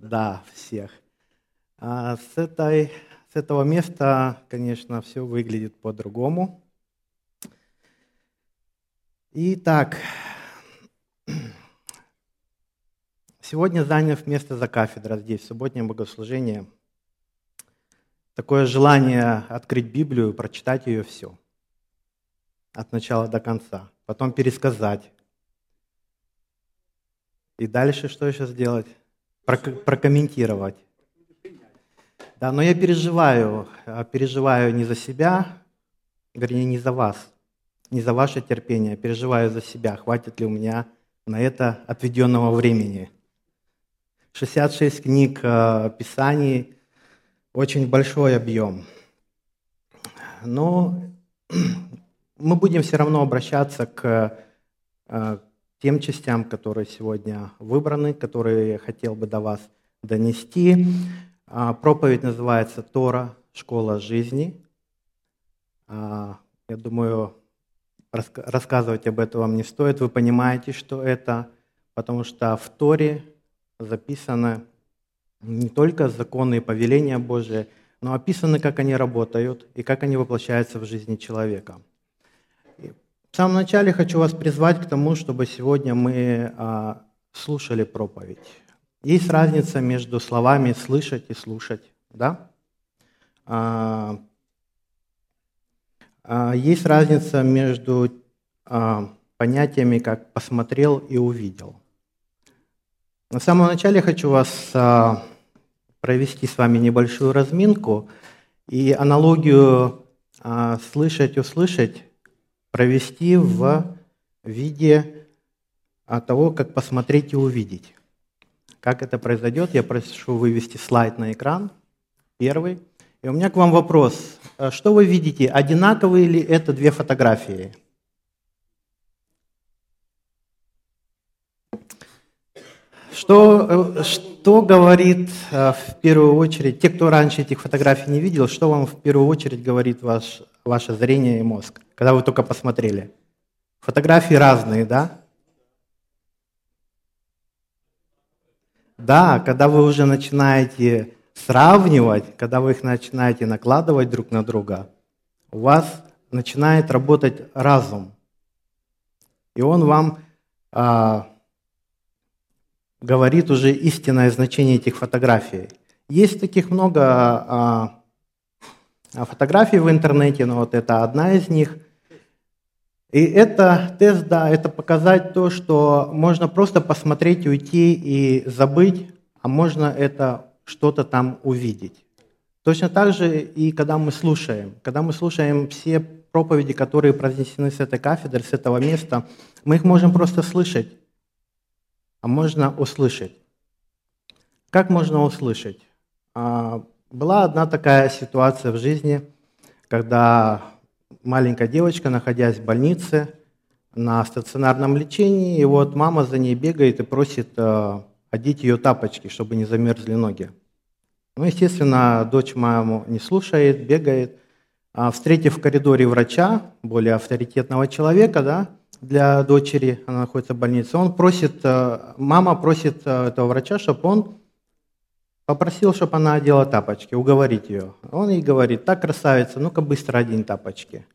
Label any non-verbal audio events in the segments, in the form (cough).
Да, всех. А с, этой, с этого места, конечно, все выглядит по-другому. Итак, сегодня заняв место за кафедрой здесь, в субботнем богослужении, такое желание открыть Библию, прочитать ее все, от начала до конца, потом пересказать. И дальше что еще сделать? Прокомментировать. Да, но я переживаю, а, переживаю не за себя, вернее, не за вас, не за ваше терпение, переживаю за себя, хватит ли у меня на это отведенного времени. 66 книг э, Писаний, очень большой объем. Но (clears throat) мы будем все равно обращаться к э, тем частям, которые сегодня выбраны, которые я хотел бы до вас донести. А, проповедь называется «Тора. Школа жизни». А, я думаю, рассказывать об этом вам не стоит. Вы понимаете, что это, потому что в Торе записаны не только законы и повеления Божии, но описаны, как они работают и как они воплощаются в жизни человека. Самом начале хочу вас призвать к тому, чтобы сегодня мы а, слушали проповедь. Есть разница между словами «слышать» и «слушать». Да? А, а, есть разница между понятиями, как «посмотрел» и «увидел». На самом начале хочу вас провести с вами небольшую разминку и аналогию а, «слышать», «услышать» провести в виде а, того, как посмотреть и увидеть. Как это произойдет, я прошу вывести слайд на экран, первый. И у меня к вам вопрос. А что вы видите, одинаковые ли это две фотографии? Что, э, что говорит э, в первую очередь, те, кто раньше этих фотографий не видел, что вам в первую очередь говорит ваш, ваше зрение и мозг, когда вы только посмотрели? Фотографии разные, да? Да, когда вы уже начинаете сравнивать, когда вы их начинаете накладывать друг на друга, у вас начинает работать разум. И он вам а, говорит уже истинное значение этих фотографий. Есть таких много а, а, фотографий в интернете, но вот это одна из них. И это тест, да, это показать то, что можно просто посмотреть, уйти и забыть, а можно это что-то там увидеть. Точно так же и когда мы слушаем. Когда мы слушаем все проповеди, которые произнесены с этой кафедры, с этого места, мы их можем просто слышать а можно услышать. Как можно услышать? А, была одна такая ситуация в жизни, когда маленькая девочка, находясь в больнице на стационарном лечении, и вот мама за ней бегает и просит э, одеть ее тапочки, чтобы не замерзли ноги. Ну, естественно, дочь маму не слушает, бегает. А встретив в коридоре врача, более авторитетного человека, да, для дочери, она находится в больнице, он просит, э, мама просит э, этого врача, чтобы он попросил, чтобы она одела тапочки, уговорить ее. Он ей говорит, так, красавица, ну-ка быстро одень тапочки.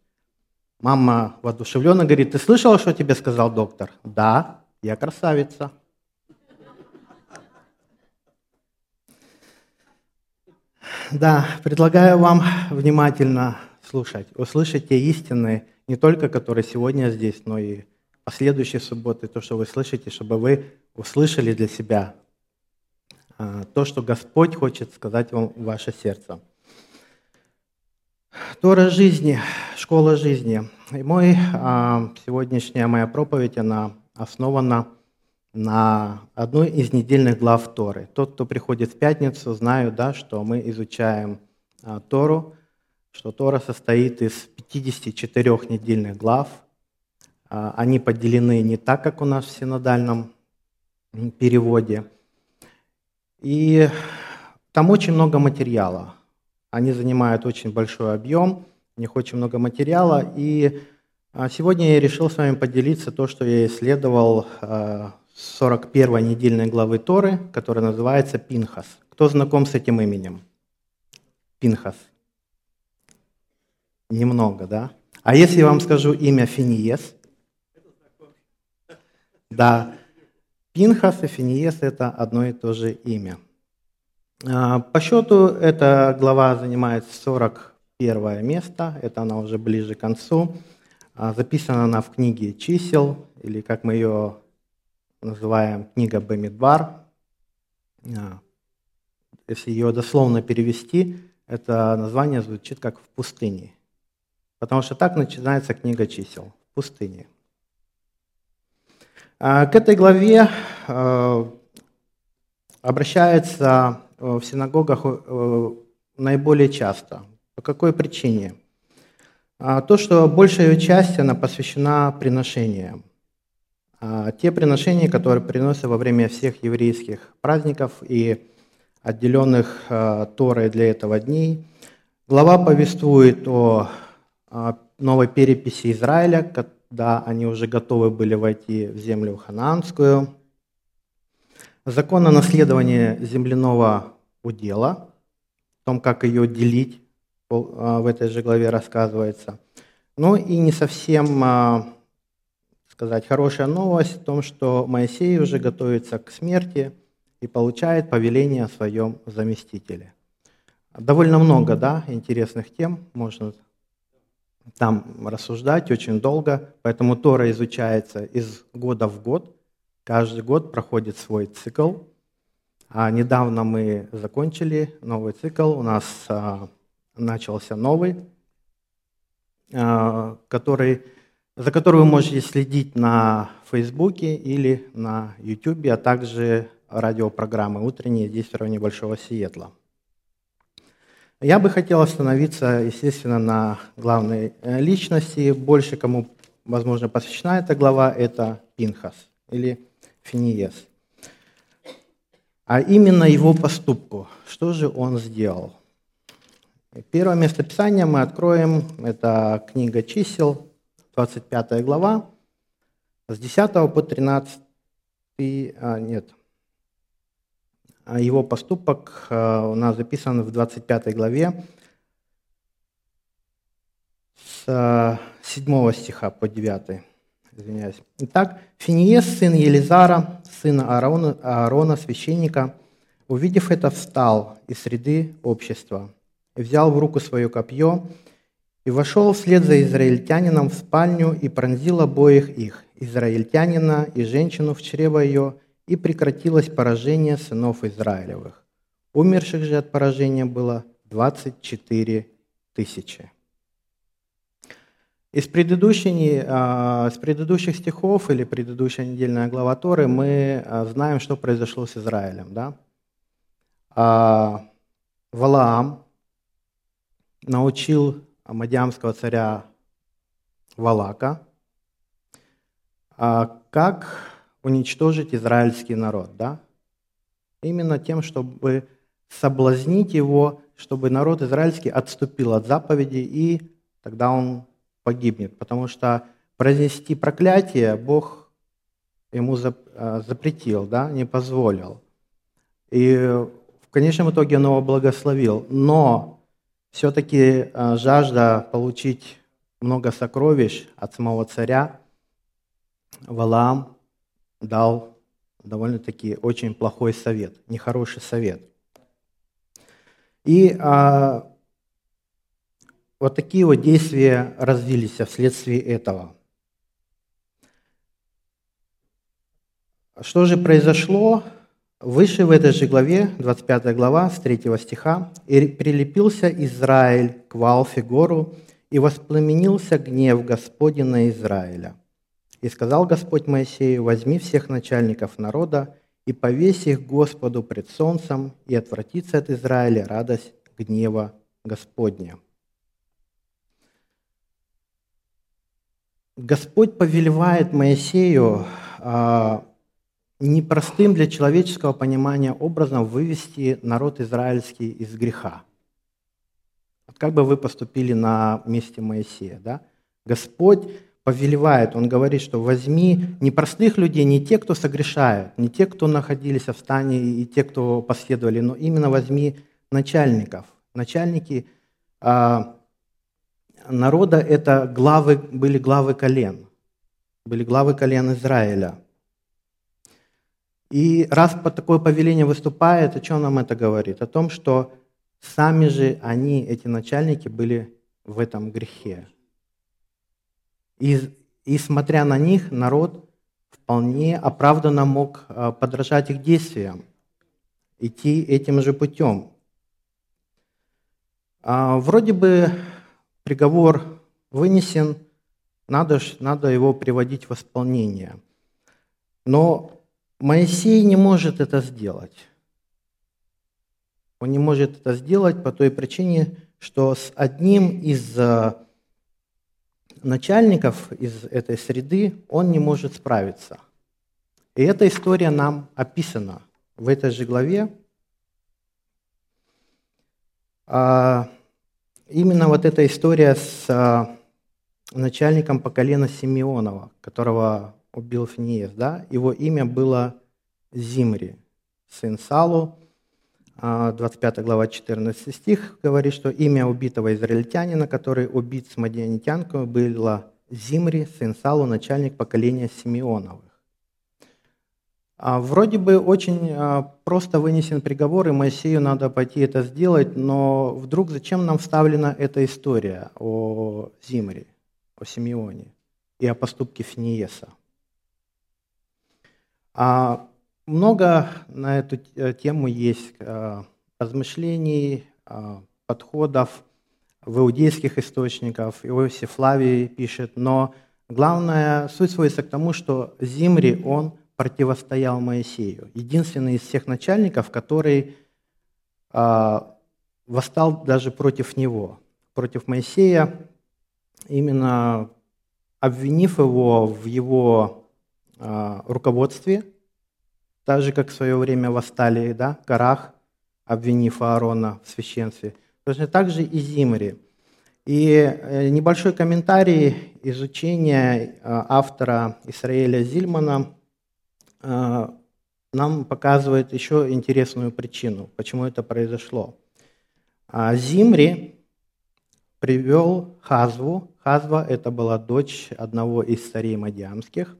Мама воодушевленно говорит, ты слышала, что тебе сказал доктор? Да, я красавица. Да, предлагаю вам внимательно слушать, услышать те истины, не только которые сегодня здесь, но и последующие субботы, то, что вы слышите, чтобы вы услышали для себя а, то, что Господь хочет сказать вам в ваше сердце. Тора жизни, школа жизни. И мой, а, сегодняшняя моя проповедь, она основана на одной из недельных глав Торы. Тот, кто приходит в пятницу, знают, да, что мы изучаем а, Тору, что Тора состоит из 54 недельных глав. А, они поделены не так, как у нас в синодальном переводе. И там очень много материала. Они занимают очень большой объем, у них очень много материала. И а, сегодня я решил с вами поделиться то, что я исследовал а, 41 недельной главы Торы, которая называется Пинхас. Кто знаком с этим именем? Пинхас. Немного, да? А если я вам скажу имя Финиес? Да, Пинхас и Финиес – это одно и то же имя. А, по счету эта глава занимает 41 место, это она уже ближе к концу. А, записана она в книге чисел, или как мы ее называем, книга Бамидбар. А, если ее дословно перевести, это название звучит как «в пустыне». Потому что так начинается книга чисел – в пустыне. К этой главе обращается в синагогах наиболее часто. По какой причине? А, то, что большая часть она посвящена приношениям. А, те приношения, которые приносят во время всех еврейских праздников и отделенных а, Торой для этого дней. Глава повествует о новой переписи Израиля, когда они уже готовы были войти в землю ханаанскую. Закон о наследовании земляного удела, о том, как ее делить, а, в этой же главе рассказывается. Ну и не совсем, а, сказать, хорошая новость в том, что Моисей уже готовится к смерти и получает повеление о своем заместителе. Довольно много, да, интересных тем, можно там рассуждать очень долго, поэтому Тора изучается из года в год, каждый год проходит свой цикл. А недавно мы закончили новый цикл, у нас а, начался новый, а, который, за который вы можете следить на Фейсбуке или на Ютубе, а также радиопрограммы утренние здесь в районе Большого Сиэтла. Я бы хотел остановиться, естественно, на главной э, личности. Больше кому, возможно, посвящена эта глава, это Пинхас или Финиес. А именно его поступку. Что же он сделал? Первое место Писания мы откроем, это книга чисел, 25 глава, с 10 по 13, а, нет, его поступок а, у нас записан в 25 главе, с 7 стиха по 9. Извиняюсь. Итак, Финиес, сын Елизара, сына Аарона, Аарона, священника, увидев это, встал из среды общества – взял в руку свое копье, и вошел вслед за израильтянином в спальню и пронзил обоих их, израильтянина и женщину в чрево ее, и прекратилось поражение сынов Израилевых. Умерших же от поражения было 24 тысячи. Из, предыдущей, а, из предыдущих стихов или предыдущая недельная глава Торы мы а, знаем, что произошло с Израилем. Да? А, Валаам, научил Мадиамского царя Валака, а как уничтожить израильский народ. Да? Именно тем, чтобы соблазнить его, чтобы народ израильский отступил от заповеди, и тогда он погибнет. Потому что произнести проклятие Бог ему а, запретил, да, не позволил. И в конечном итоге он его благословил. Но все-таки э, жажда получить много сокровищ от самого царя Валаам дал довольно-таки очень плохой совет, нехороший совет. И а, вот такие вот действия развились вследствие этого. Что же произошло? Выше в этой же главе, 25 глава, с 3 стиха, «И прилепился Израиль к Ваалфигору, и воспламенился гнев Господень на Израиля. И сказал Господь Моисею, возьми всех начальников народа и повесь их Господу пред солнцем, и отвратится от Израиля радость гнева Господня». Господь повелевает Моисею а, непростым для человеческого понимания образом вывести народ израильский из греха. Вот как бы вы поступили на месте Моисея? Да? Господь повелевает, он говорит, что возьми не простых людей, не те, кто согрешают, не те, кто находились в стане и те, кто последовали, но именно возьми начальников. Начальники а, народа это главы, были главы колен, были главы колен Израиля. И раз по такое повеление выступает, о чем нам это говорит? О том, что сами же они, эти начальники, были в этом грехе. И, и смотря на них, народ вполне оправданно мог а, подражать их действиям, идти этим же путем. А, вроде бы приговор вынесен, надо, надо его приводить в исполнение. Но Моисей не может это сделать. Он не может это сделать по той причине, что с одним из а, начальников из этой среды он не может справиться. И эта история нам описана в этой же главе. А, именно вот эта история с а, начальником по Симеонова, которого убил Финиес, да, его имя было Зимри, сын Салу, 25 а, глава, 14 стих говорит, что имя убитого израильтянина, который убит с мадианитянкой, было Зимри, сын Салу, начальник поколения Симеоновых. А вроде бы очень а, просто вынесен приговор, и Моисею надо пойти это сделать, но вдруг зачем нам вставлена эта история о Зимре, о Симеоне и о поступке Финиеса? Много на эту э, тему есть э, размышлений, э, подходов в иудейских источниках. Иосиф Флавий пишет, но главная суть сводится к тому, что Зимри, он противостоял Моисею. Единственный из всех начальников, который восстал даже против него, против Моисея, именно обвинив его в его руководстве – так же, как в свое время восстали да, Карах, обвинив Аарона в священстве. Точно так же и Зимри. И э, небольшой комментарий изучения э, автора Исраэля Зильмана э, нам показывает еще интересную причину, почему это произошло. А Зимри привел Хазву. Хазва – это была дочь одного из царей Мадиамских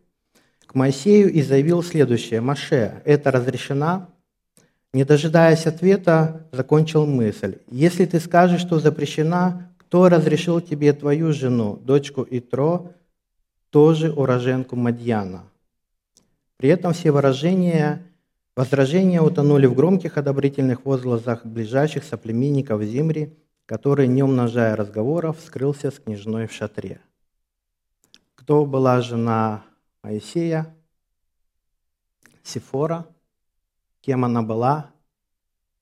Моисею и заявил следующее. «Маше, это разрешено?» Не дожидаясь ответа, закончил мысль. «Если ты скажешь, что запрещена, кто разрешил тебе твою жену, дочку Итро, тоже уроженку Мадьяна?» При этом все выражения, возражения утонули в громких одобрительных возгласах ближайших соплеменников Зимри, который, не умножая разговоров, скрылся с княжной в шатре. Кто была жена Моисея, Сифора, кем она была,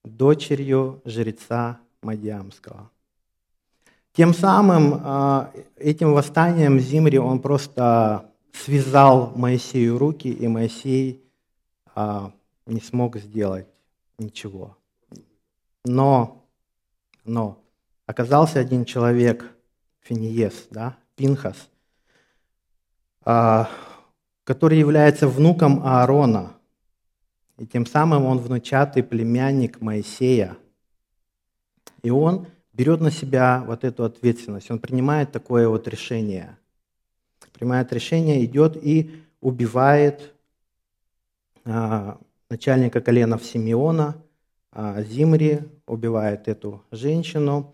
дочерью жреца Мадиамского. Тем самым а, этим восстанием Зимри он просто связал Моисею руки, и Моисей а, не смог сделать ничего. Но, но оказался один человек, Финиес, да, Пинхас, а, который является внуком Аарона, и тем самым он внучатый племянник Моисея. И он берет на себя вот эту ответственность, он принимает такое вот решение. Принимает решение, идет и убивает а, начальника коленов Симеона, а, Зимри, убивает эту женщину.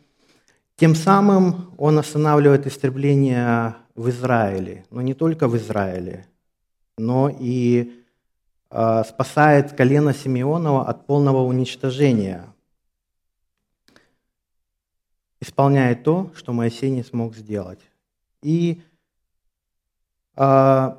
Тем самым он останавливает истребление в Израиле, но не только в Израиле, но и э, спасает колено Симеонова от полного уничтожения, исполняет то, что Моисей не смог сделать. И э,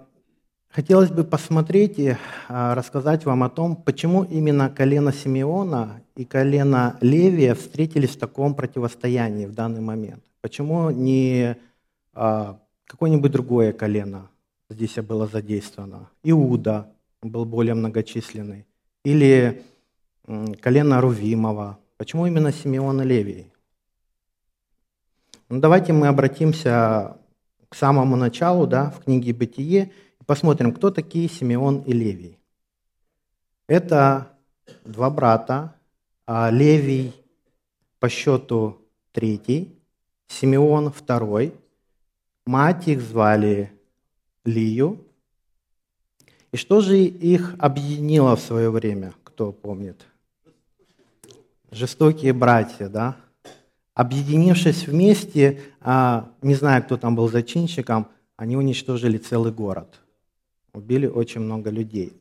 хотелось бы посмотреть и э, рассказать вам о том, почему именно колено Симеона и колено Левия встретились в таком противостоянии в данный момент. Почему не э, какое-нибудь другое колено здесь было задействовано. Иуда был более многочисленный. Или колено Рувимова. Почему именно Симеон и Левий? Ну, давайте мы обратимся к самому началу, да, в книге «Бытие», и посмотрим, кто такие Симеон и Левий. Это два брата, а Левий по счету третий, Симеон второй, мать их звали Лию. И что же их объединило в свое время, кто помнит? Жестокие братья, да? Объединившись вместе, а, не знаю, кто там был зачинщиком, они уничтожили целый город. Убили очень много людей.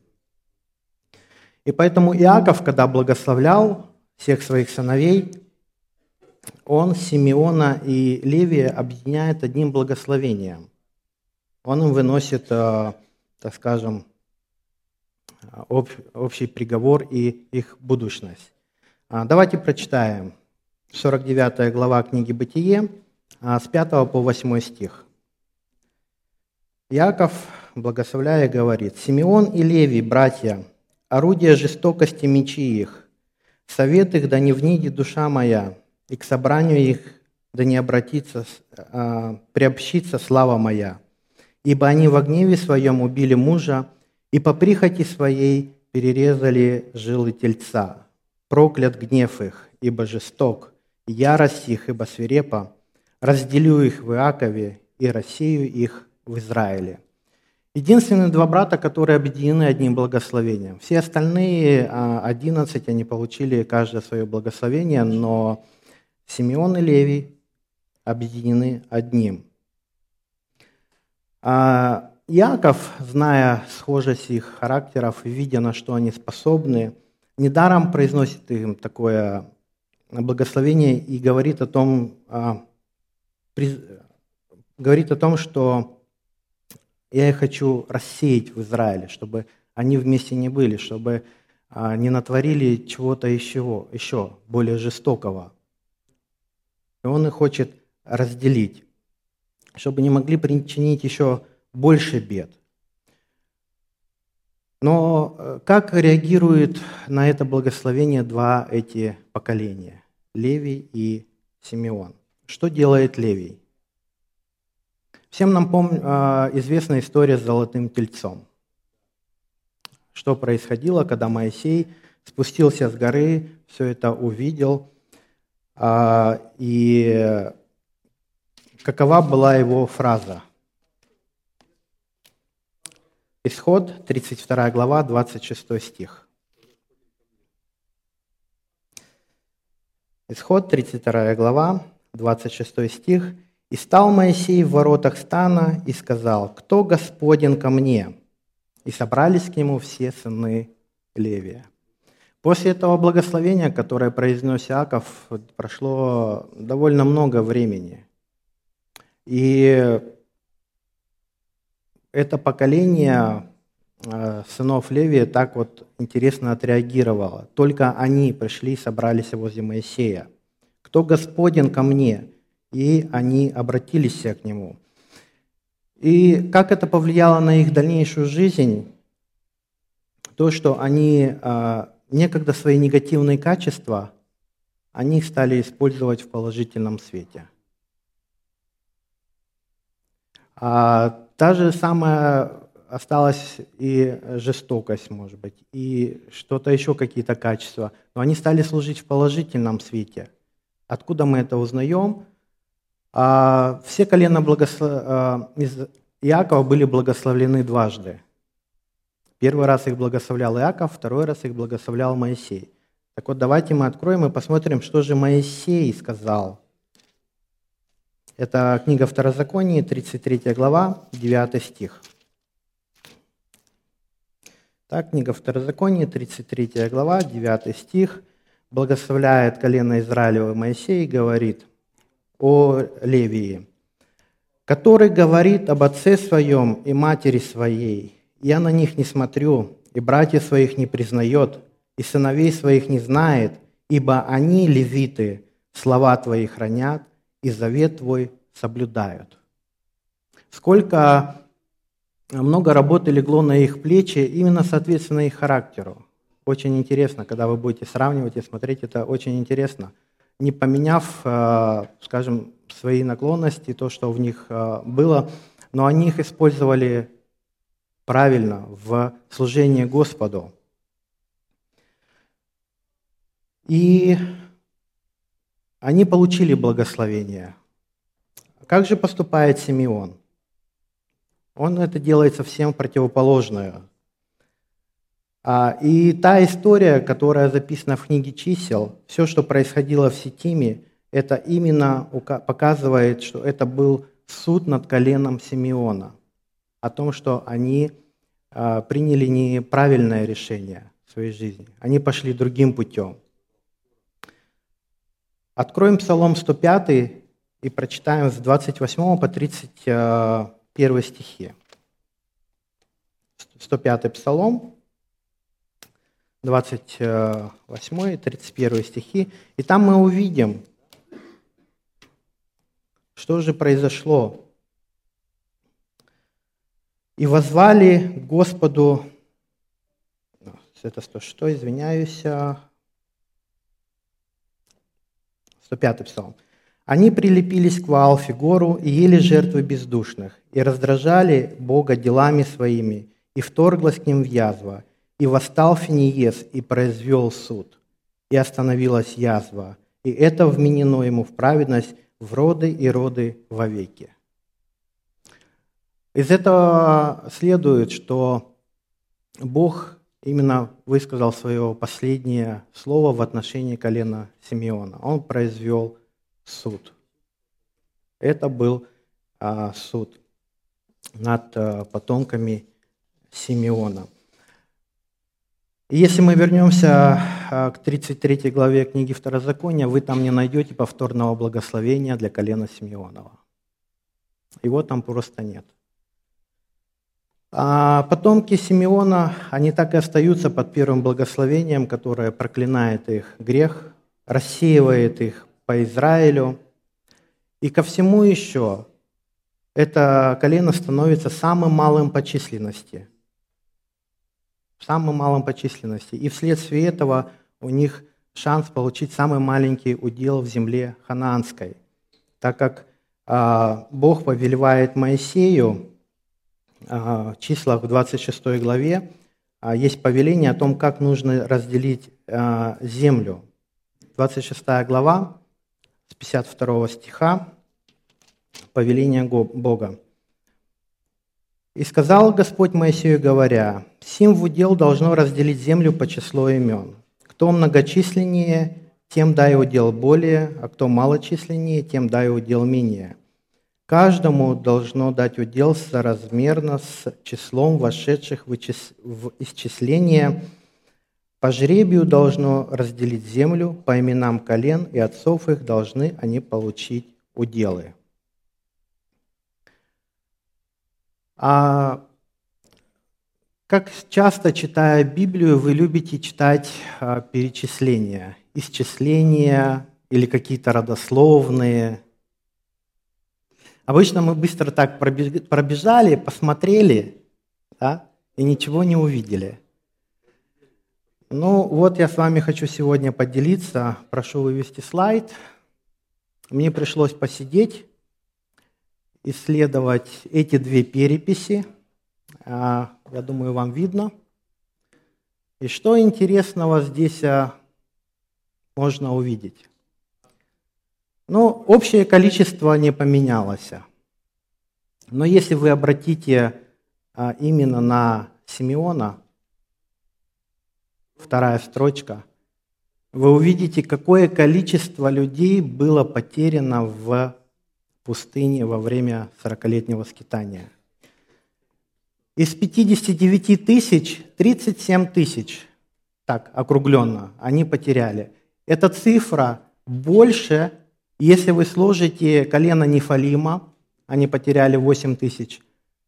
И поэтому Иаков, когда благословлял всех своих сыновей, он Симеона и Левия объединяет одним благословением. Он им выносит, э, так скажем, общий приговор и их будущность. А, давайте прочитаем 49 глава книги «Бытие», а, с 5 по 8 стих. Яков, благословляя, говорит, «Симеон и Леви, братья, орудия жестокости мечи их, совет их да не внидит душа моя, и к собранию их да не обратится, а, приобщится слава моя. Ибо они в гневе своем убили мужа, и по прихоти своей перерезали жилы тельца. Проклят гнев их, ибо жесток, ярость их, ибо свирепа. Разделю их в Иакове и рассею их в Израиле. Единственные два брата, которые объединены одним благословением. Все остальные а, одиннадцать, они получили каждое свое благословение, но Симеон и Левий объединены одним. А Иаков, зная схожесть их характеров и видя, на что они способны, недаром произносит им такое благословение и говорит о том, а, говорит о том, что я их хочу рассеять в Израиле, чтобы они вместе не были, чтобы а, не натворили чего-то еще, еще более жестокого. И он их хочет разделить, чтобы не могли причинить еще больше бед. Но э, как реагируют на это благословение два эти поколения, Левий и Симеон? Что делает Левий? Всем нам пом... Э, известна история с золотым тельцом. Что происходило, когда Моисей спустился с горы, все это увидел, а, и какова была его фраза? Исход, 32 глава, 26 стих. Исход, 32 глава, 26 стих. «И стал Моисей в воротах стана и сказал, кто Господен ко мне?» И собрались к нему все сыны Левия. После этого благословения, которое произнес Иаков, прошло довольно много времени. И это поколение э, сынов Левия так вот интересно отреагировало. Только они пришли и собрались возле Моисея. «Кто Господен ко мне?» И они обратились к нему. И как это повлияло на их дальнейшую жизнь? То, что они э, некогда свои негативные качества, они стали использовать в положительном свете. А Та же самая осталась и жестокость, может быть, и что-то еще, какие-то качества. Но они стали служить в положительном свете. Откуда мы это узнаем? А, все колена благослов... а, из Иакова были благословлены дважды. Первый раз их благословлял Иаков, второй раз их благословлял Моисей. Так вот, давайте мы откроем и посмотрим, что же Моисей сказал это книга Второзакония, 33 глава, 9 стих. Так, книга Второзакония, 33 глава, 9 стих, благословляет колено Израилева Моисей и говорит о Левии, который говорит об отце своем и матери своей. Я на них не смотрю, и братьев своих не признает, и сыновей своих не знает, ибо они, левиты, слова твои хранят, и завет Твой соблюдают. Сколько много работы легло на их плечи именно соответственно их характеру. Очень интересно, когда вы будете сравнивать и смотреть, это очень интересно. Не поменяв, э, скажем, свои наклонности, то, что в них э, было, но они их использовали правильно в служении Господу. И они получили благословение. Как же поступает Симеон? Он это делает совсем противоположное. А, и та история, которая записана в книге чисел, все, что происходило в Ситтиме, это именно показывает, что это был суд над коленом Симеона, о том, что они а, приняли неправильное решение в своей жизни. Они пошли другим путем. Откроем Псалом 105 и прочитаем с 28 по 31 стихи. 105 Псалом, 28 и 31 стихи. И там мы увидим, что же произошло. «И возвали Господу...» Это 106, извиняюсь. 105 псалм. Они прилепились к Ваалфе гору и ели жертвы бездушных, и раздражали Бога делами своими, и вторглась к ним в язва. И восстал Финиес и произвел суд, и остановилась язва, и это вменено ему в праведность в роды и роды вовеки. Из этого следует, что Бог именно высказал свое последнее слово в отношении колена Симеона. Он произвел суд. Это был а, суд над а, потомками Симеона. если мы вернемся а, к 33 главе книги Второзакония, вы там не найдете повторного благословения для колена Симеонова. Его там просто нет. А потомки Симеона, они так и остаются под первым благословением, которое проклинает их грех, рассеивает их по Израилю. И ко всему еще это колено становится самым малым по численности. Самым малым по численности. И вследствие этого у них шанс получить самый маленький удел в земле ханаанской, так как а, Бог повелевает Моисею числах в 26 главе а, есть повеление о том, как нужно разделить а, землю. 26 глава, с 52 стиха, повеление Бога. «И сказал Господь Моисею, говоря, «Сим в удел должно разделить землю по числу имен. Кто многочисленнее, тем дай удел более, а кто малочисленнее, тем дай удел менее. Каждому должно дать удел соразмерно с числом вошедших в исчисление. По жребию должно разделить землю, по именам колен и отцов их должны они получить уделы. А как часто, читая Библию, вы любите читать а, перечисления, исчисления или какие-то родословные – Обычно мы быстро так пробежали, посмотрели, да, и ничего не увидели. Ну вот я с вами хочу сегодня поделиться. Прошу вывести слайд. Мне пришлось посидеть, исследовать эти две переписи. А, я думаю, вам видно. И что интересного здесь а, можно увидеть? Ну, общее количество не поменялось. Но если вы обратите а, именно на Симеона, вторая строчка, вы увидите, какое количество людей было потеряно в пустыне во время 40-летнего скитания. Из 59 тысяч 37 тысяч, так округленно, они потеряли. Эта цифра больше если вы сложите колено Нефалима, они потеряли 8 тысяч.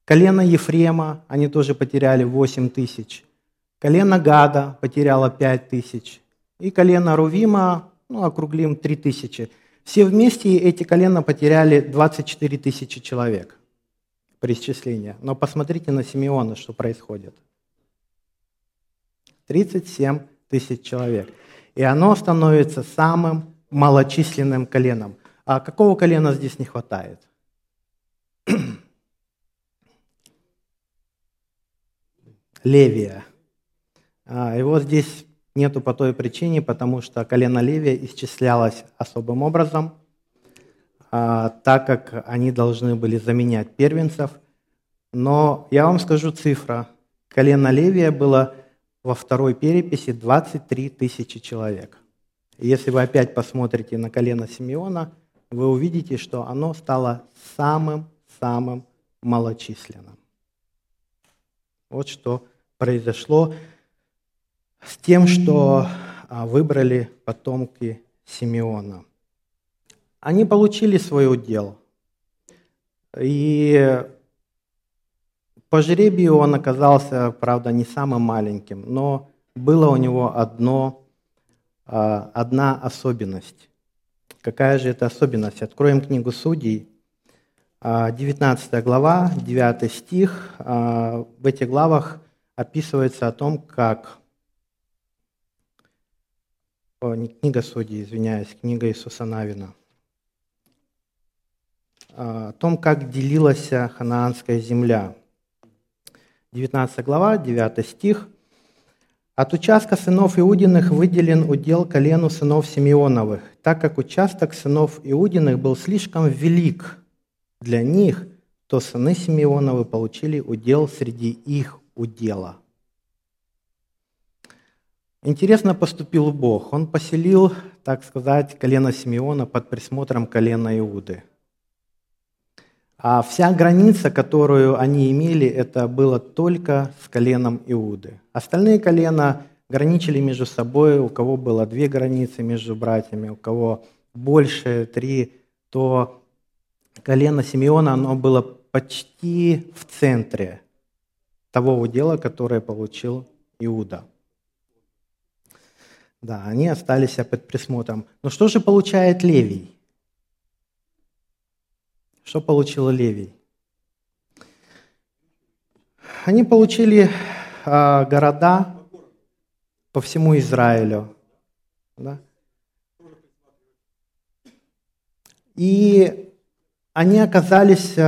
Колено Ефрема, они тоже потеряли 8 тысяч. Колено Гада потеряло 5 тысяч. И колено Рувима, ну, округлим, 3 тысячи. Все вместе эти колена потеряли 24 тысячи человек при исчислении. Но посмотрите на Симеона, что происходит. 37 тысяч человек. И оно становится самым малочисленным коленом. А какого колена здесь не хватает? (clears throat) Левия. А, его здесь нету по той причине, потому что колено Левия исчислялось особым образом, а, так как они должны были заменять первенцев. Но я вам скажу цифра. Колено Левия было во второй переписи 23 тысячи человек. Если вы опять посмотрите на колено Симеона, вы увидите, что оно стало самым-самым малочисленным. Вот что произошло с тем, что а, выбрали потомки Симеона. Они получили свой удел. И по жребию он оказался, правда, не самым маленьким, но было у него одно, одна особенность. Какая же это особенность? Откроем книгу Судей, 19 а, глава, 9 стих. В этих главах описывается о том, как о, не книга Судей, извиняюсь, книга Иисуса Навина, о том, как делилась ханаанская земля. 19 глава, 9 стих. «От участка сынов Иудиных выделен удел колену сынов Симеоновых, так как участок сынов Иудиных был слишком велик для них, то сыны Симеоновы получили удел среди их удела. Интересно поступил Бог. Он поселил, так сказать, колено Симеона под присмотром колена Иуды. А вся граница, которую они имели, это было только с коленом Иуды. Остальные колена граничили между собой, у кого было две границы между братьями, у кого больше, три, то колено Симеона, оно было почти в центре того удела, которое получил Иуда. Да, они остались под присмотром. Но что же получает Левий? Что получил Левий? Они получили э, города по всему Израилю. Да? И они оказались э,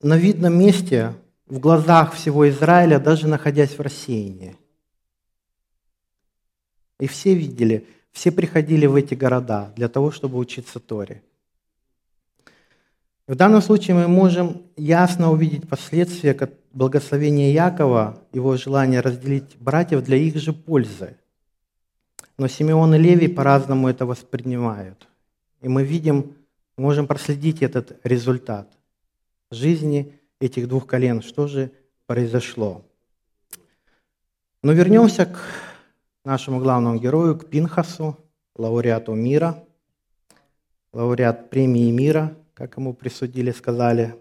на видном месте в глазах всего Израиля, даже находясь в рассеянии. И все видели, все приходили в эти города для того, чтобы учиться Торе. В данном случае мы можем ясно увидеть последствия благословения Якова, его желания разделить братьев для их же пользы. Но Симеон и Левий по-разному это воспринимают. И мы видим, можем проследить этот результат жизни этих двух колен, что же произошло. Но вернемся к нашему главному герою, к Пинхасу, лауреату мира, лауреат премии мира, как ему присудили, сказали.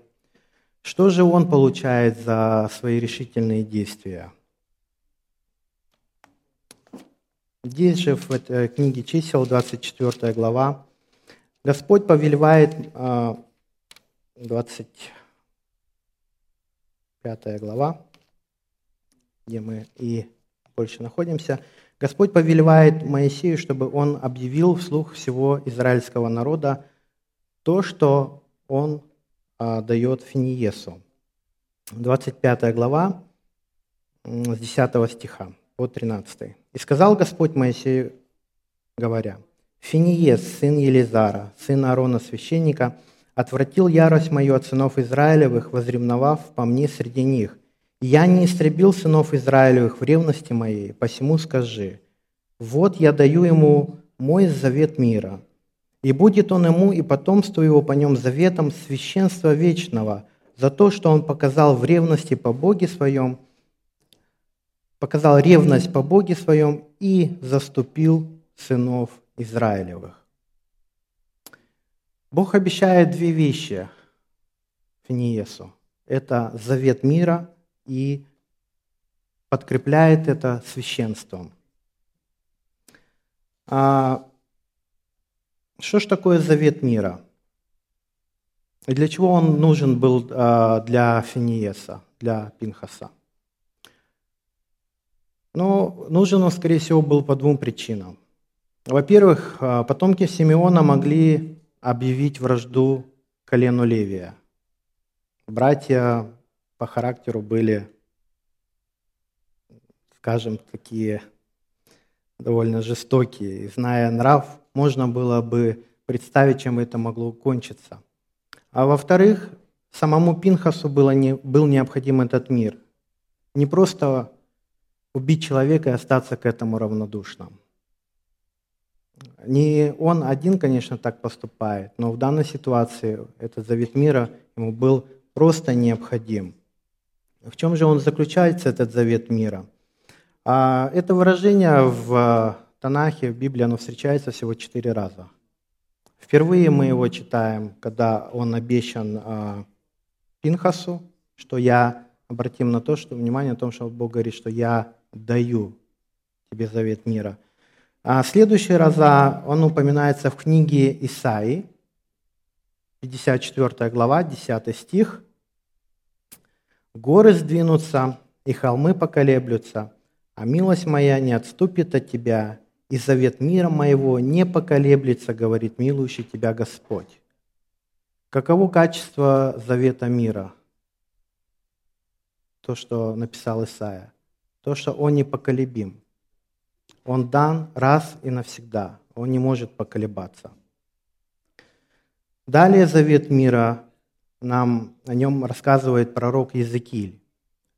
Что же он получает за свои решительные действия? Здесь же в книге чисел, 24 глава, Господь повелевает, 20 а, пятая глава, где мы и больше находимся, Господь повелевает Моисею, чтобы он объявил вслух всего израильского народа то, что он а, дает Финиесу. 25 глава, с 10 стиха по 13. «И сказал Господь Моисею, говоря, «Финиес, сын Елизара, сын Аарона священника, — Отвратил ярость мою от сынов Израилевых, возревновав по мне среди них. Я не истребил сынов Израилевых в ревности моей, посему скажи, вот я даю ему мой завет мира, и будет он ему и потомству его по нем заветом священства вечного, за то, что он показал в ревности по Боге своем, показал ревность по Боге своем и заступил сынов Израилевых. Бог обещает две вещи Финиесу. Это завет мира и подкрепляет это священством. Что же такое завет мира? И для чего он нужен был а, для Финиеса, для Пинхаса? Ну, нужен он, скорее всего, был по двум причинам. Во-первых, а, потомки Симеона могли объявить вражду колену Левия. Братья по характеру были, скажем, такие довольно жестокие. И зная нрав, можно было бы представить, чем это могло кончиться. А во-вторых, самому Пинхасу было не, был необходим этот мир. Не просто убить человека и остаться к этому равнодушным. Не он один, конечно, так поступает, но в данной ситуации этот завет мира ему был просто необходим. В чем же он заключается, этот завет мира? А это выражение в Танахе, в Библии, оно встречается всего четыре раза. Впервые мы его читаем, когда он обещан а, Пинхасу, что я, обратим на то, что внимание на том, что Бог говорит, что я даю тебе завет мира. А следующий раза он упоминается в книге Исаии, 54 глава, 10 стих. «Горы сдвинутся, и холмы поколеблются, а милость моя не отступит от тебя, и завет мира моего не поколеблется, говорит милующий тебя Господь». Каково качество завета мира? То, что написал Исаия. То, что он непоколебим. Он дан раз и навсегда. Он не может поколебаться. Далее завет мира нам о нем рассказывает пророк Езекииль.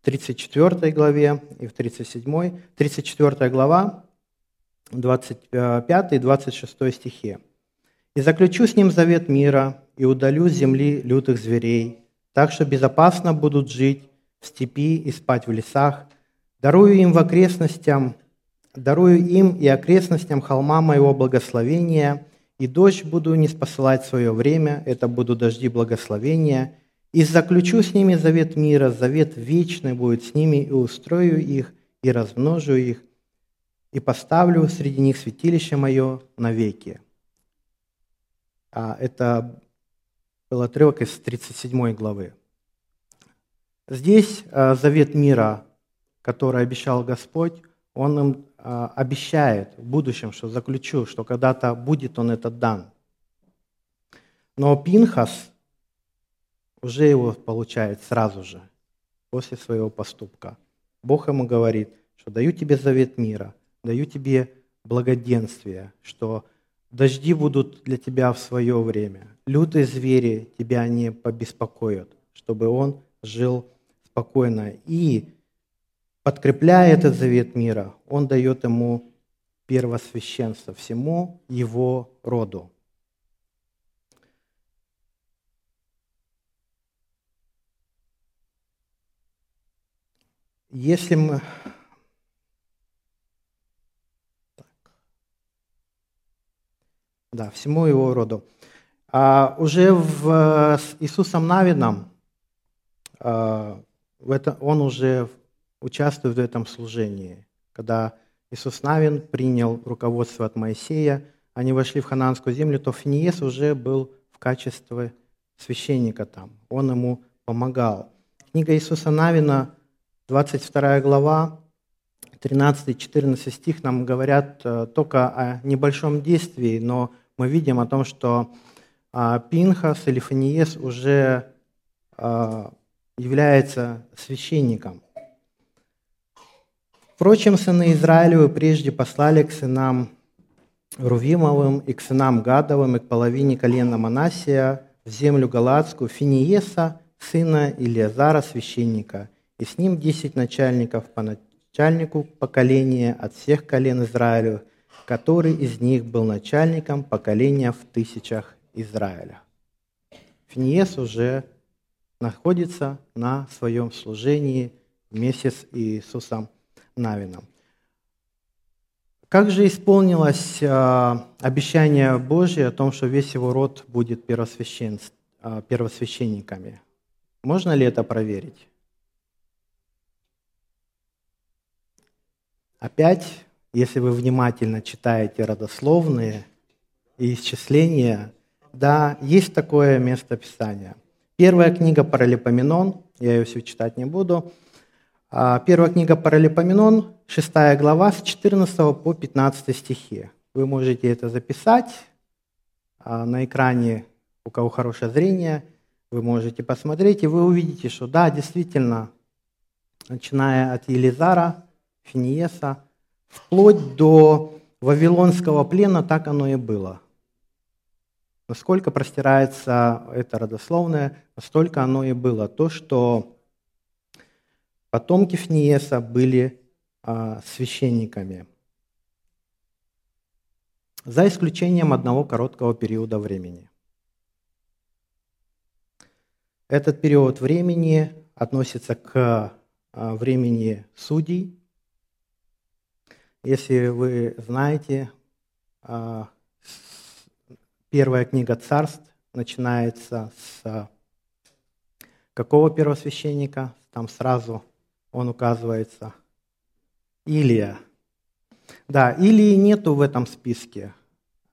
В 34 главе и в 37. 34 глава, 25 и 26 стихе. «И заключу с ним завет мира, и удалю с земли лютых зверей, так что безопасно будут жить в степи и спать в лесах, дарую им в окрестностям, дарую им и окрестностям холма моего благословения, и дождь буду не спосылать свое время, это будут дожди благословения, и заключу с ними завет мира, завет вечный будет с ними, и устрою их, и размножу их, и поставлю среди них святилище мое навеки. А это был отрывок из 37 главы. Здесь э, завет мира, который обещал Господь, Он им э, обещает в будущем, что заключу, что когда-то будет Он этот дан. Но Пинхас уже его получает сразу же, после своего поступка. Бог ему говорит, что даю тебе завет мира, даю тебе благоденствие, что Дожди будут для тебя в свое время. Лютые звери тебя не побеспокоят, чтобы он жил спокойно. И, подкрепляя этот завет мира, он дает ему первосвященство всему его роду. Если мы Да, всему его роду. А уже в, с Иисусом Навином а, в это, он уже участвует в этом служении. Когда Иисус Навин принял руководство от Моисея, они вошли в хананскую землю, то Финиес уже был в качестве священника там. Он ему помогал. Книга Иисуса Навина, 22 глава, 13-14 стих нам говорят э, только о небольшом действии, но мы видим о том, что а, Пинхас или Фаниес уже а, является священником. Впрочем, сыны Израилевы прежде послали к сынам Рувимовым и к сынам Гадовым и к половине колена Манасия в землю Галатскую Финиеса, сына Илиазара, священника, и с ним десять начальников по начальнику поколения от всех колен Израилю, который из них был начальником поколения в тысячах Израиля. Финиес уже находится на своем служении вместе с Иисусом Навином. Как же исполнилось а, обещание Божье о том, что весь его род будет первосвящен, а, первосвященниками? Можно ли это проверить? Опять, если вы внимательно читаете родословные и исчисления, да, есть такое место Писания. Первая книга Паралипоменон, я ее все читать не буду. А, первая книга Паралипоменон, 6 глава, с 14 по 15 стихи. Вы можете это записать, а, на экране, у кого хорошее зрение, вы можете посмотреть, и вы увидите, что да, действительно, начиная от Елизара, Финиеса, вплоть до Вавилонского плена, так оно и было. Насколько простирается это родословное, настолько оно и было. То, что потомки Финиеса были а, священниками. За исключением одного короткого периода времени. Этот период времени относится к а, времени судей. Если вы знаете, а, первая книга царств начинается с какого первосвященника? Там сразу он указывается. Илия. Да, Илии нету в этом списке.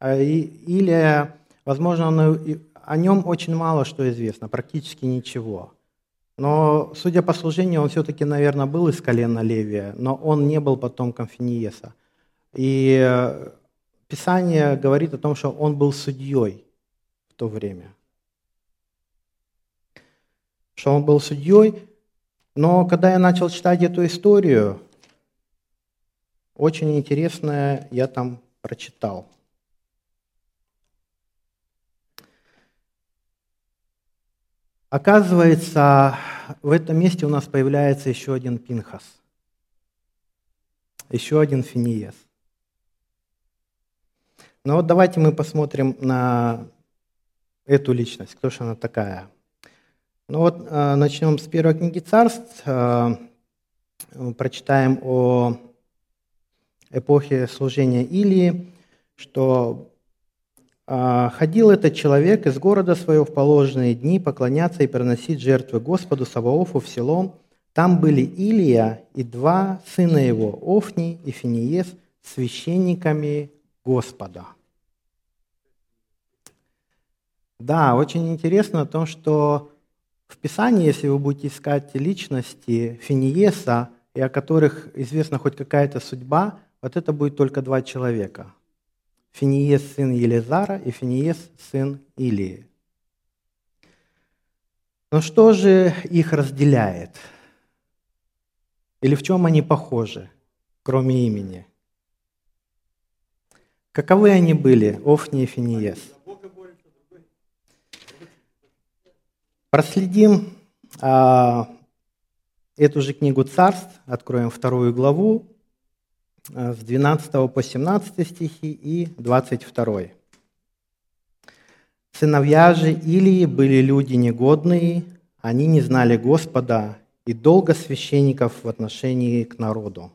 А Илия, возможно, он, о нем очень мало что известно, практически ничего. Но, судя по служению, он все-таки, наверное, был из колена Левия, но он не был потомком Финиеса. И э, Писание говорит о том, что он был судьей в то время. Что он был судьей, но когда я начал читать эту историю, очень интересное я там прочитал. Оказывается, в этом месте у нас появляется еще один Пинхас, еще один Финиес. Но ну вот давайте мы посмотрим на эту личность, кто же она такая. Ну вот э, начнем с первой книги царств, э, прочитаем о эпохе служения Илии, что ходил этот человек из города своего в положенные дни поклоняться и приносить жертвы Господу Саваофу в селом. Там были Илия и два сына его, Офни и Финиес, священниками Господа. Да, очень интересно о том, что в Писании, если вы будете искать личности Финиеса, и о которых известна хоть какая-то судьба, вот это будет только два человека – Финиес сын Елизара и Финиес сын Илии. Но что же их разделяет? Или в чем они похожи, кроме имени? Каковы они были, Офни и Финиес? Проследим а, эту же книгу царств, откроем вторую главу, с 12 по 17 стихи и 22. «Сыновья же Илии были люди негодные, они не знали Господа и долго священников в отношении к народу.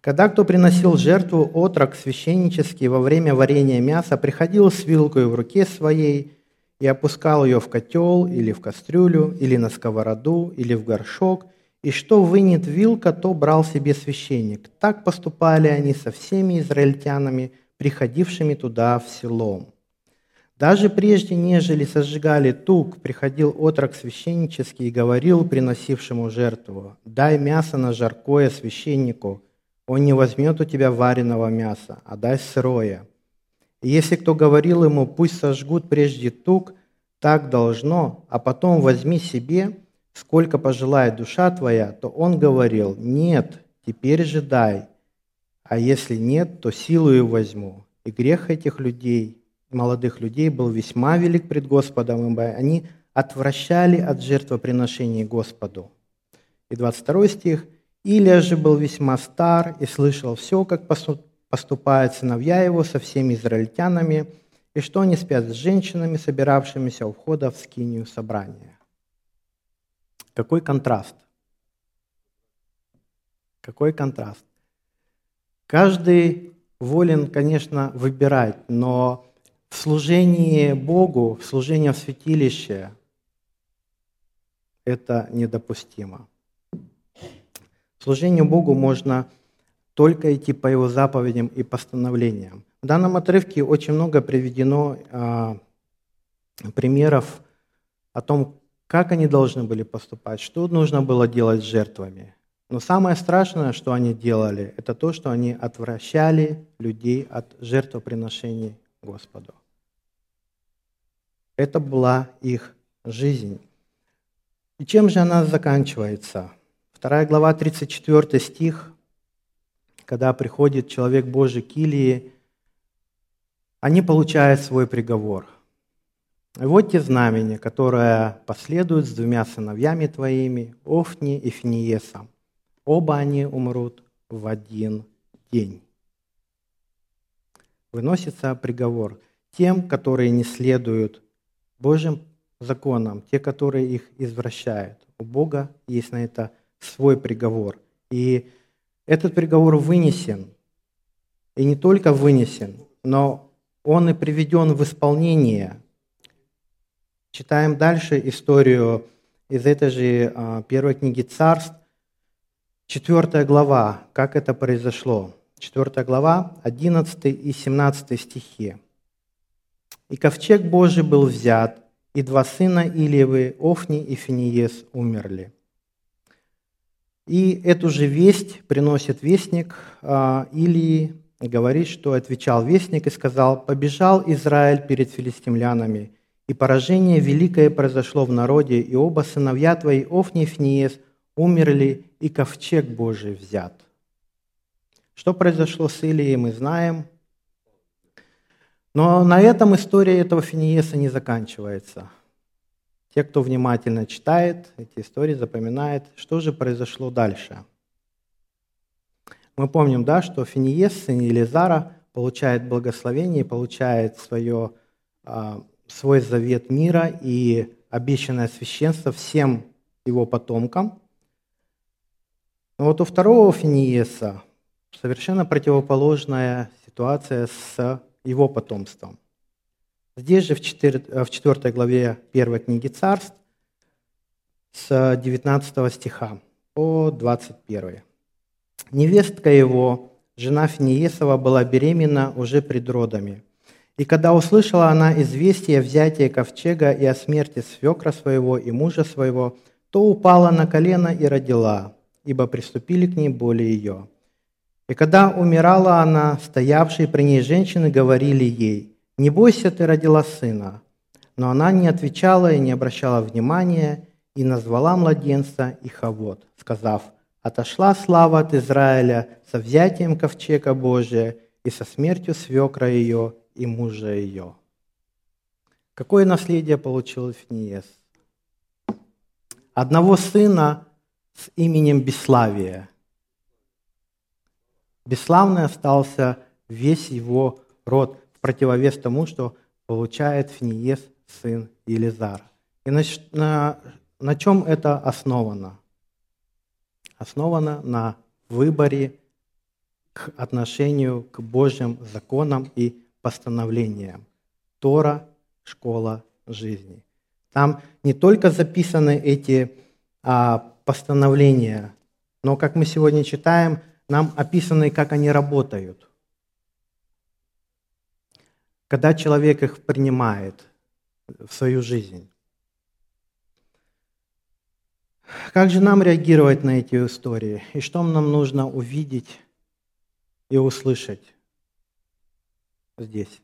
Когда кто приносил жертву отрок священнический во время варения мяса, приходил с вилкой в руке своей и опускал ее в котел или в кастрюлю, или на сковороду, или в горшок – и что вынет вилка, то брал себе священник. Так поступали они со всеми израильтянами, приходившими туда в село. Даже прежде, нежели сожигали тук, приходил отрок священнический и говорил приносившему жертву, «Дай мясо на жаркое священнику, он не возьмет у тебя вареного мяса, а дай сырое». И если кто говорил ему, пусть сожгут прежде тук, так должно, а потом возьми себе – сколько пожелает душа твоя, то он говорил, нет, теперь же дай, а если нет, то силою возьму. И грех этих людей, молодых людей, был весьма велик пред Господом, ибо они отвращали от жертвоприношений Господу. И 22 стих. Илия же был весьма стар и слышал все, как поступают сыновья его со всеми израильтянами, и что они спят с женщинами, собиравшимися у входа в скинию собрания. Какой контраст? Какой контраст? Каждый волен, конечно, выбирать, но в служении Богу, в служении в святилище это недопустимо. В служении Богу можно только идти по Его заповедям и постановлениям. В данном отрывке очень много приведено а, примеров о том, как они должны были поступать, что нужно было делать с жертвами. Но самое страшное, что они делали, это то, что они отвращали людей от жертвоприношений Господу. Это была их жизнь. И чем же она заканчивается? Вторая глава, 34 стих, когда приходит человек Божий к Илии, они получают свой приговор. Вот те знамения, которые последуют с двумя сыновьями твоими, Офни и Финиесом. Оба они умрут в один день. Выносится приговор тем, которые не следуют Божьим законам, те, которые их извращают. У Бога есть на это свой приговор. И этот приговор вынесен. И не только вынесен, но он и приведен в исполнение. Читаем дальше историю из этой же а, первой книги Царств, четвертая глава, как это произошло. Четвертая глава, 11 и 17 стихи. «И ковчег Божий был взят, и два сына Илиевы, Офни и Финиес, умерли. И эту же весть приносит вестник а, Илии, говорит, что отвечал вестник и сказал, «Побежал Израиль перед филистимлянами, и поражение великое произошло в народе, и оба сыновья твои, Офни и Финиес, умерли, и ковчег Божий взят». Что произошло с Илией, мы знаем – но на этом история этого Финиеса не заканчивается. Те, кто внимательно читает эти истории, запоминает, что же произошло дальше. Мы помним, да, что Финиес, сын Елизара, получает благословение, получает свое, а, свой завет мира и обещанное священство всем его потомкам. Но вот у второго Финиеса совершенно противоположная ситуация с его потомством. Здесь же в 4, э, в 4 главе 1 книги Царств с 19 стиха по 21. Невестка его, жена Финиесова, была беременна уже пред родами. И когда услышала она известие о взятии ковчега и о смерти свекра своего и мужа своего, то упала на колено и родила, ибо приступили к ней боли ее. И когда умирала она, стоявшие при ней женщины говорили ей, «Не бойся, ты родила сына». Но она не отвечала и не обращала внимания, и назвала младенца Ихавод, сказав, «Отошла слава от Израиля со взятием ковчега Божия и со смертью свекра ее и мужа ее». Какое наследие получил Финиес? Одного сына с именем Бесславия – Бесславный остался весь его род, в противовес тому, что получает Финиес, сын Елизара. И на, на, на чем это основано? Основано на выборе к отношению к Божьим законам и постановлениям. Тора – школа жизни. Там не только записаны эти а, постановления, но, как мы сегодня читаем, нам описаны, как они работают. Когда человек их принимает в свою жизнь. Как же нам реагировать на эти истории? И что нам нужно увидеть и услышать здесь?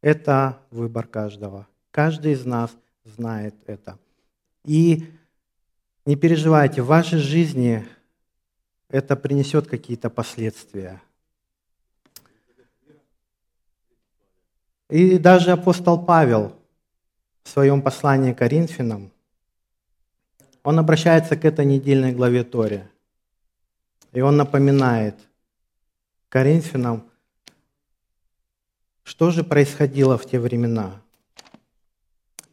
Это выбор каждого. Каждый из нас знает это. И не переживайте, в вашей жизни это принесет какие-то последствия. И даже апостол Павел в своем послании к Коринфянам, он обращается к этой недельной главе Торе. И он напоминает Коринфянам, что же происходило в те времена.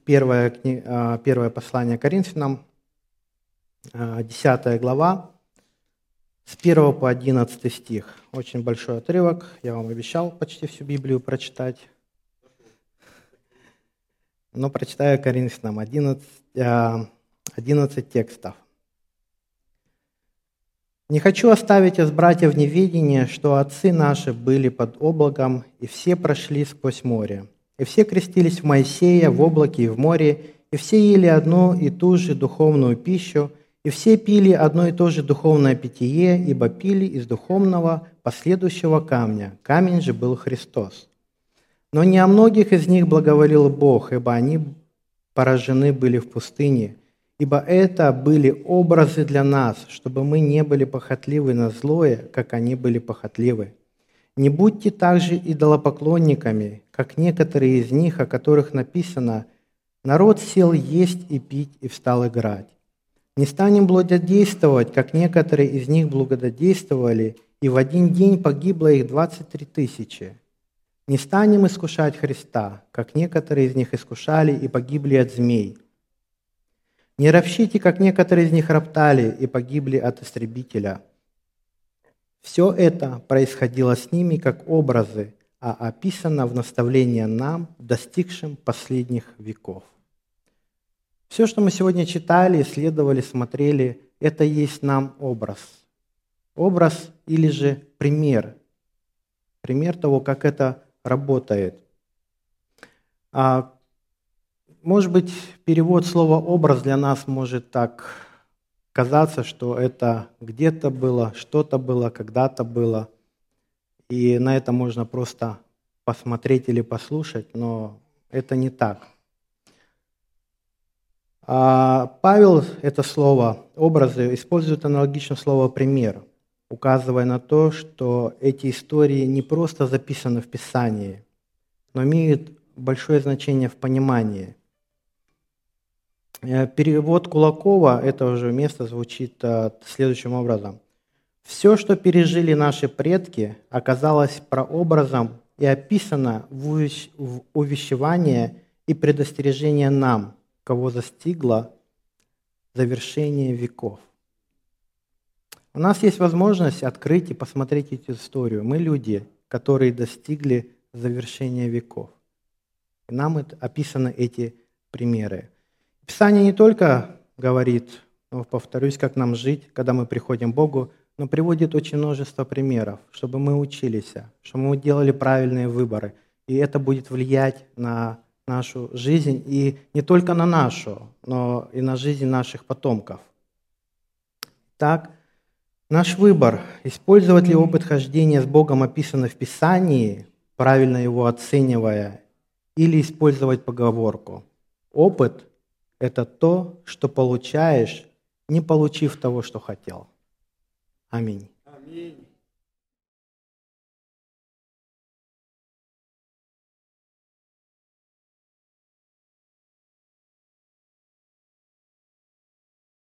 Первое, а, первое послание Коринфянам, 10 а, глава, с 1 по 11 стих. Очень большой отрывок. Я вам обещал почти всю Библию прочитать. Но прочитаю Коринфянам 11, 11 текстов. «Не хочу оставить из братьев неведение, что отцы наши были под облаком, и все прошли сквозь море. И все крестились в Моисея в облаке и в море, и все ели одну и ту же духовную пищу, и все пили одно и то же духовное питье, ибо пили из духовного последующего камня. Камень же был Христос. Но не о многих из них благоволил Бог, ибо они поражены были в пустыне, ибо это были образы для нас, чтобы мы не были похотливы на злое, как они были похотливы. Не будьте также идолопоклонниками, как некоторые из них, о которых написано «Народ сел есть и пить и встал играть». Не станем благодействовать, как некоторые из них благодействовали, и в один день погибло их 23 тысячи. Не станем искушать Христа, как некоторые из них искушали и погибли от змей. Не ропщите, как некоторые из них роптали и погибли от истребителя. Все это происходило с ними как образы, а описано в наставлении нам, достигшим последних веков. Все, что мы сегодня читали, исследовали, смотрели, это есть нам образ. Образ или же пример. Пример того, как это работает. А, может быть, перевод слова «образ» для нас может так казаться, что это где-то было, что-то было, когда-то было. И на это можно просто посмотреть или послушать, но это не так. А Павел это слово «образы» использует аналогично слово «пример», указывая на то, что эти истории не просто записаны в Писании, но имеют большое значение в понимании. Э, перевод Кулакова этого же места звучит э, следующим образом. Все, что пережили наши предки, оказалось прообразом и описано в увещевание и предостережение нам, кого застигло завершение веков. У нас есть возможность открыть и посмотреть эту историю. Мы люди, которые достигли завершения веков. И нам описаны эти примеры. Писание не только говорит, но повторюсь, как нам жить, когда мы приходим к Богу, но приводит очень множество примеров, чтобы мы учились, чтобы мы делали правильные выборы. И это будет влиять на нашу жизнь, и не только на нашу, но и на жизнь наших потомков. Так, наш выбор, использовать ли опыт хождения с Богом, описанный в Писании, правильно его оценивая, или использовать поговорку. Опыт – это то, что получаешь, не получив того, что хотел. Аминь. Аминь.